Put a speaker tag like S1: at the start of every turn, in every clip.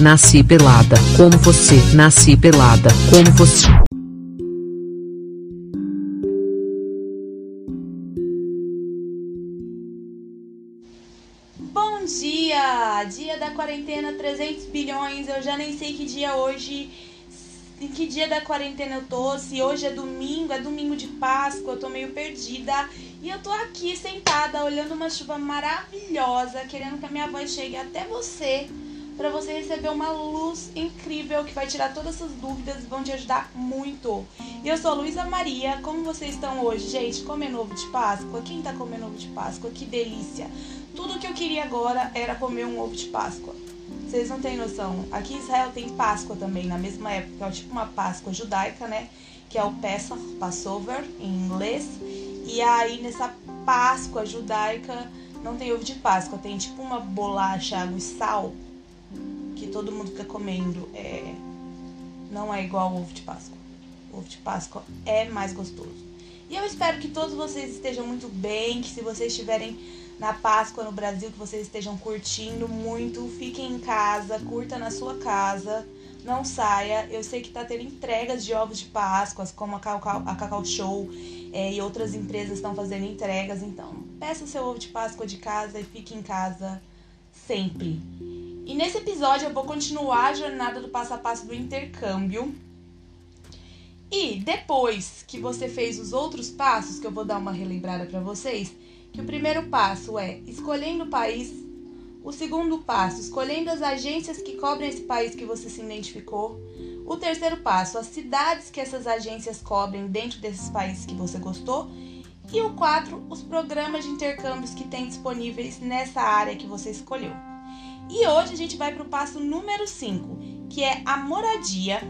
S1: nasci pelada, como você, nasci pelada, como você.
S2: Bom dia! Dia da quarentena 300 bilhões. Eu já nem sei que dia hoje, em que dia da quarentena eu tô. Se hoje é domingo, é domingo de Páscoa, eu tô meio perdida. E eu tô aqui sentada olhando uma chuva maravilhosa, querendo que a minha voz chegue até você, para você receber uma luz incrível que vai tirar todas essas dúvidas e vão te ajudar muito. E eu sou a Luísa Maria. Como vocês estão hoje, gente? Comendo ovo de Páscoa? Quem tá comendo ovo de Páscoa? Que delícia! Tudo que eu queria agora era comer um ovo de Páscoa. Vocês não têm noção. Aqui em Israel tem Páscoa também, na mesma época. É tipo uma Páscoa judaica, né? Que é o Pesach, Passover, em inglês. E aí, nessa Páscoa judaica, não tem ovo de Páscoa. Tem tipo uma bolacha, água e sal, que todo mundo fica comendo. É... Não é igual ao ovo de Páscoa. O ovo de Páscoa é mais gostoso. E eu espero que todos vocês estejam muito bem, que se vocês estiverem na Páscoa no Brasil, que vocês estejam curtindo muito. Fiquem em casa, curta na sua casa, não saia. Eu sei que tá tendo entregas de ovos de Páscoa, como a Cacau, a Cacau Show é, e outras empresas estão fazendo entregas. Então, peça seu ovo de Páscoa de casa e fique em casa sempre. E nesse episódio eu vou continuar a jornada do passo a passo do intercâmbio. E depois que você fez os outros passos, que eu vou dar uma relembrada para vocês, que o primeiro passo é escolhendo o país, o segundo passo, escolhendo as agências que cobrem esse país que você se identificou, o terceiro passo, as cidades que essas agências cobrem dentro desses países que você gostou, e o quatro, os programas de intercâmbios que tem disponíveis nessa área que você escolheu. E hoje a gente vai para o passo número 5, que é a moradia.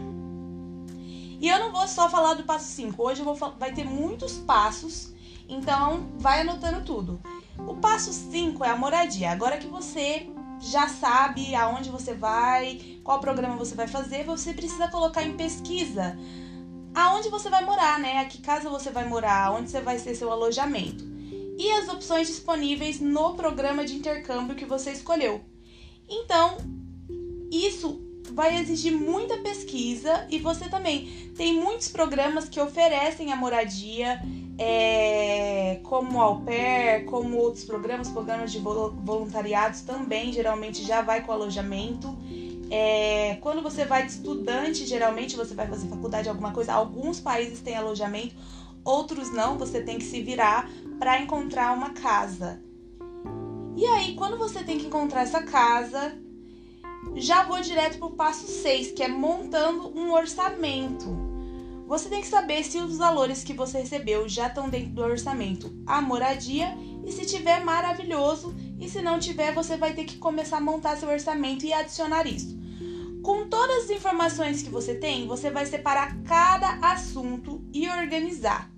S2: E eu não vou só falar do passo 5, hoje vou, vai ter muitos passos então, vai anotando tudo. O passo 5 é a moradia. Agora que você já sabe aonde você vai, qual programa você vai fazer, você precisa colocar em pesquisa aonde você vai morar, né? A que casa você vai morar, onde você vai ser seu alojamento. E as opções disponíveis no programa de intercâmbio que você escolheu. Então, isso vai exigir muita pesquisa e você também tem muitos programas que oferecem a moradia é, como au pair, como outros programas, programas de voluntariados também geralmente já vai com alojamento. É, quando você vai de estudante, geralmente você vai fazer faculdade, alguma coisa, alguns países têm alojamento, outros não, você tem que se virar para encontrar uma casa. E aí, quando você tem que encontrar essa casa, já vou direto para o passo 6, que é montando um orçamento. Você tem que saber se os valores que você recebeu já estão dentro do orçamento, a moradia, e se tiver maravilhoso, e se não tiver, você vai ter que começar a montar seu orçamento e adicionar isso. Com todas as informações que você tem, você vai separar cada assunto e organizar.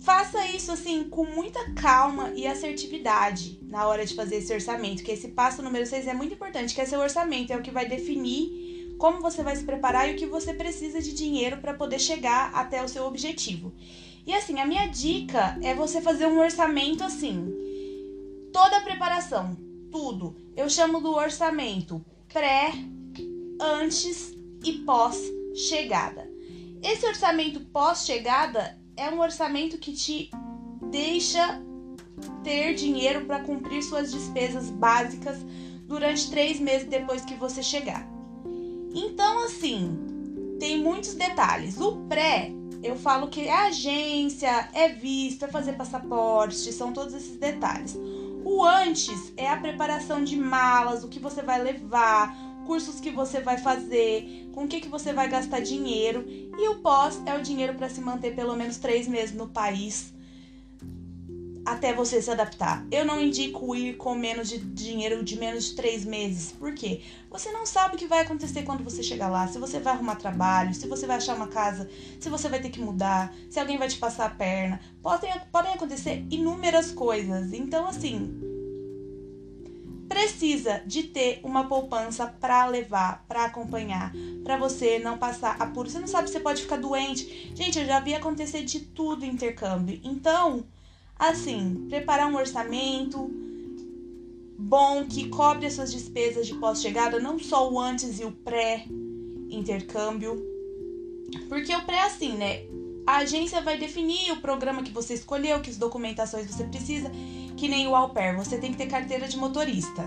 S2: Faça isso assim com muita calma e assertividade na hora de fazer esse orçamento, que esse passo número 6 é muito importante, que é seu orçamento, é o que vai definir como você vai se preparar e o que você precisa de dinheiro para poder chegar até o seu objetivo. E assim, a minha dica é você fazer um orçamento assim. Toda a preparação, tudo. Eu chamo do orçamento pré, antes e pós chegada. Esse orçamento pós chegada é um orçamento que te deixa ter dinheiro para cumprir suas despesas básicas durante três meses depois que você chegar. Então, assim, tem muitos detalhes. O pré, eu falo que é agência, é visto, é fazer passaporte, são todos esses detalhes. O antes é a preparação de malas, o que você vai levar, cursos que você vai fazer, com o que, que você vai gastar dinheiro. E o pós é o dinheiro para se manter pelo menos três meses no país até você se adaptar. Eu não indico ir com menos de dinheiro de menos de três meses. Por quê? Você não sabe o que vai acontecer quando você chegar lá. Se você vai arrumar trabalho, se você vai achar uma casa, se você vai ter que mudar, se alguém vai te passar a perna. Podem, podem acontecer inúmeras coisas. Então, assim, precisa de ter uma poupança para levar, para acompanhar, para você não passar apuro. Você não sabe se pode ficar doente. Gente, eu já vi acontecer de tudo intercâmbio. Então, Assim, preparar um orçamento, bom que cobre as suas despesas de pós-chegada, não só o antes e o pré-intercâmbio. Porque o pré é assim, né? A agência vai definir o programa que você escolheu, que as documentações você precisa, que nem o au pair. Você tem que ter carteira de motorista,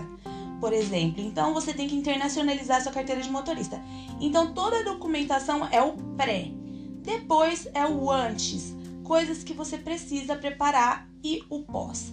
S2: por exemplo. Então você tem que internacionalizar sua carteira de motorista. Então toda a documentação é o pré. Depois é o antes, coisas que você precisa preparar e o pós.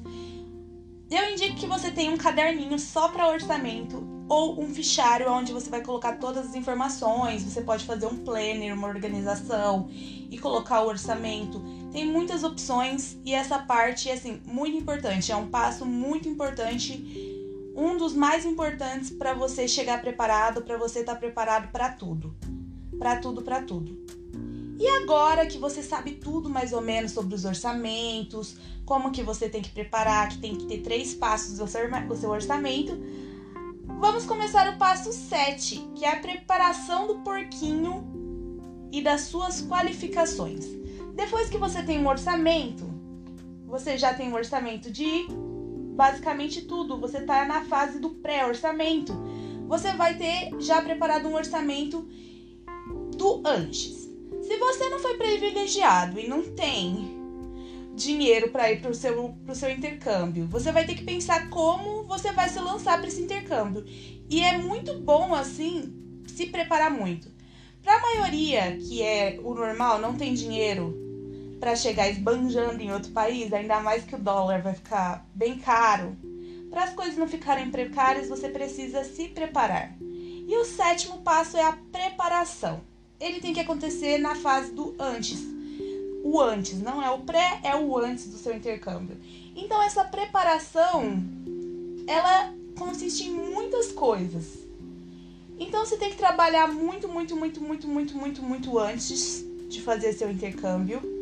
S2: Eu indico que você tenha um caderninho só para orçamento ou um fichário onde você vai colocar todas as informações. Você pode fazer um planner, uma organização e colocar o orçamento. Tem muitas opções e essa parte é assim muito importante. É um passo muito importante, um dos mais importantes para você chegar preparado, para você estar tá preparado para tudo, para tudo, para tudo. E agora que você sabe tudo mais ou menos sobre os orçamentos, como que você tem que preparar, que tem que ter três passos do seu orçamento, vamos começar o passo 7, que é a preparação do porquinho e das suas qualificações. Depois que você tem um orçamento, você já tem um orçamento de basicamente tudo, você está na fase do pré-orçamento. Você vai ter já preparado um orçamento do antes. Se você não foi privilegiado e não tem dinheiro para ir para o seu, pro seu intercâmbio, você vai ter que pensar como você vai se lançar para esse intercâmbio. E é muito bom, assim, se preparar muito. Para a maioria, que é o normal, não tem dinheiro para chegar esbanjando em outro país, ainda mais que o dólar vai ficar bem caro. Para as coisas não ficarem precárias, você precisa se preparar. E o sétimo passo é a preparação ele tem que acontecer na fase do antes. O antes, não é o pré, é o antes do seu intercâmbio. Então essa preparação, ela consiste em muitas coisas. Então você tem que trabalhar muito, muito, muito, muito, muito, muito, muito antes de fazer seu intercâmbio.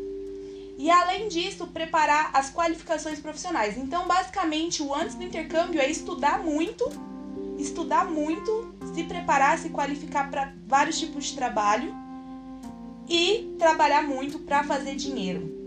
S2: E além disso, preparar as qualificações profissionais. Então, basicamente, o antes do intercâmbio é estudar muito, estudar muito se preparar, se qualificar para vários tipos de trabalho e trabalhar muito para fazer dinheiro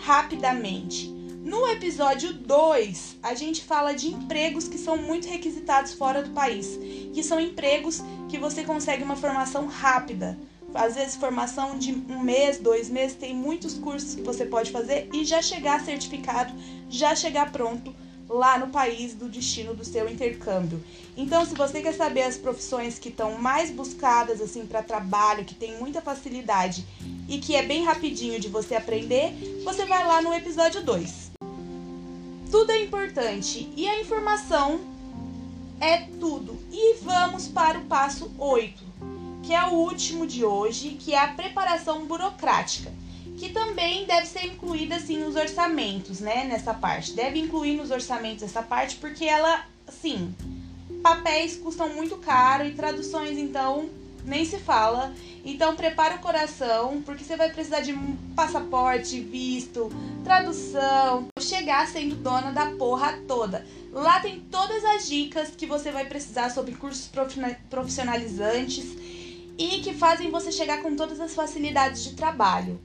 S2: rapidamente. No episódio 2, a gente fala de empregos que são muito requisitados fora do país, que são empregos que você consegue uma formação rápida. Às vezes, formação de um mês, dois meses, tem muitos cursos que você pode fazer e já chegar certificado, já chegar pronto lá no país do destino do seu intercâmbio. Então, se você quer saber as profissões que estão mais buscadas assim para trabalho, que tem muita facilidade e que é bem rapidinho de você aprender, você vai lá no episódio 2. Tudo é importante e a informação é tudo. E vamos para o passo 8, que é o último de hoje, que é a preparação burocrática que também deve ser incluída assim nos orçamentos, né, nessa parte. Deve incluir nos orçamentos essa parte porque ela, assim, papéis custam muito caro e traduções então nem se fala. Então prepara o coração, porque você vai precisar de passaporte, visto, tradução, chegar sendo dona da porra toda. Lá tem todas as dicas que você vai precisar sobre cursos profissionalizantes e que fazem você chegar com todas as facilidades de trabalho.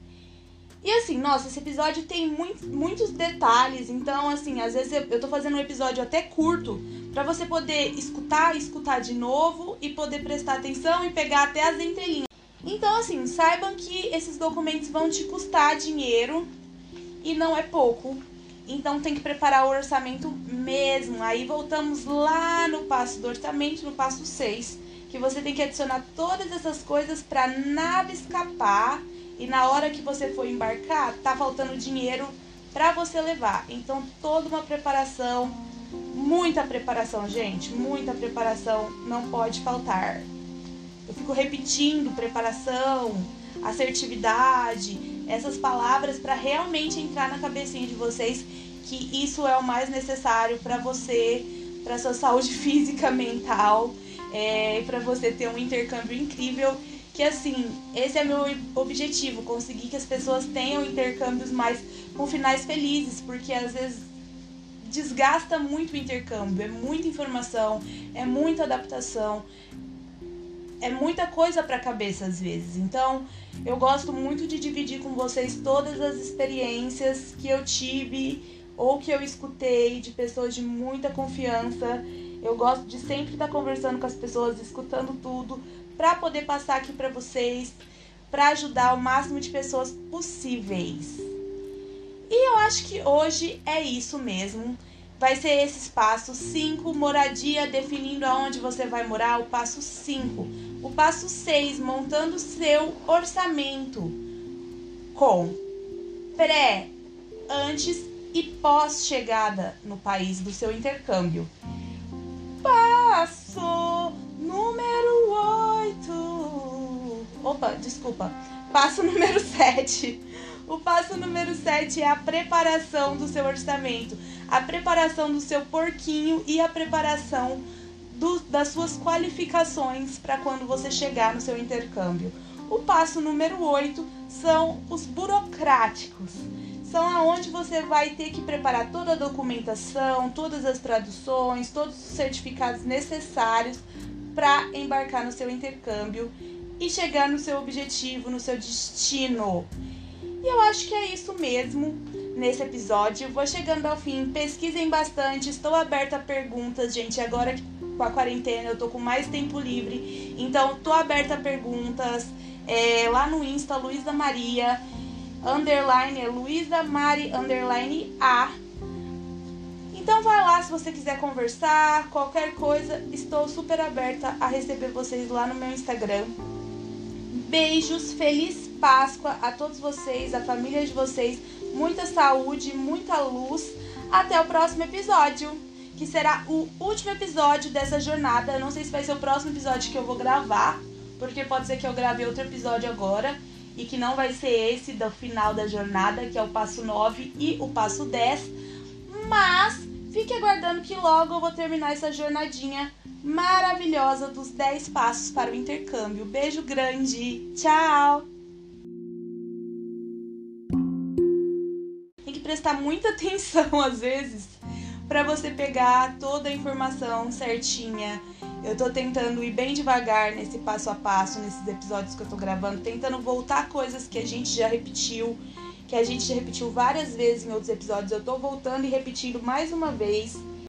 S2: E assim, nossa, esse episódio tem muito, muitos detalhes, então assim, às vezes eu, eu tô fazendo um episódio até curto para você poder escutar, escutar de novo e poder prestar atenção e pegar até as entrelinhas. Então assim, saibam que esses documentos vão te custar dinheiro e não é pouco. Então tem que preparar o orçamento mesmo. Aí voltamos lá no passo do orçamento, no passo 6, que você tem que adicionar todas essas coisas para nada escapar e na hora que você for embarcar, tá faltando dinheiro para você levar. Então, toda uma preparação, muita preparação, gente, muita preparação não pode faltar. Eu fico repetindo preparação, assertividade, essas palavras para realmente entrar na cabecinha de vocês que isso é o mais necessário para você, para sua saúde física, mental, é, para você ter um intercâmbio incrível que assim, esse é meu objetivo, conseguir que as pessoas tenham intercâmbios mais com finais felizes, porque às vezes desgasta muito o intercâmbio, é muita informação, é muita adaptação, é muita coisa para a cabeça às vezes. Então, eu gosto muito de dividir com vocês todas as experiências que eu tive ou que eu escutei de pessoas de muita confiança. Eu gosto de sempre estar conversando com as pessoas, escutando tudo, para poder passar aqui para vocês, para ajudar o máximo de pessoas possíveis. E eu acho que hoje é isso mesmo. Vai ser esses passos 5, moradia, definindo aonde você vai morar, o passo 5. O passo 6, montando seu orçamento com pré, antes e pós chegada no país do seu intercâmbio. Opa, desculpa. Passo número 7. O passo número 7 é a preparação do seu orçamento, a preparação do seu porquinho e a preparação do, das suas qualificações para quando você chegar no seu intercâmbio. O passo número 8 são os burocráticos. São aonde você vai ter que preparar toda a documentação, todas as traduções, todos os certificados necessários para embarcar no seu intercâmbio e chegar no seu objetivo, no seu destino. E eu acho que é isso mesmo nesse episódio. Vou chegando ao fim. Pesquisem bastante. Estou aberta a perguntas, gente. Agora com a quarentena eu tô com mais tempo livre. Então, tô aberta a perguntas. É, lá no Insta, Luísa Maria, underline é Luísa Mari, underline A. Então vai lá se você quiser conversar, qualquer coisa, estou super aberta a receber vocês lá no meu Instagram. Beijos, feliz Páscoa a todos vocês, a família de vocês, muita saúde, muita luz. Até o próximo episódio, que será o último episódio dessa jornada. Não sei se vai ser o próximo episódio que eu vou gravar, porque pode ser que eu grave outro episódio agora e que não vai ser esse do final da jornada, que é o passo 9 e o passo 10. Mas fique aguardando que logo eu vou terminar essa jornadinha maravilhosa dos 10 passos para o intercâmbio. Beijo grande. Tchau. prestar muita atenção às vezes para você pegar toda a informação certinha. Eu tô tentando ir bem devagar nesse passo a passo, nesses episódios que eu tô gravando, tentando voltar coisas que a gente já repetiu, que a gente repetiu várias vezes em outros episódios. Eu tô voltando e repetindo mais uma vez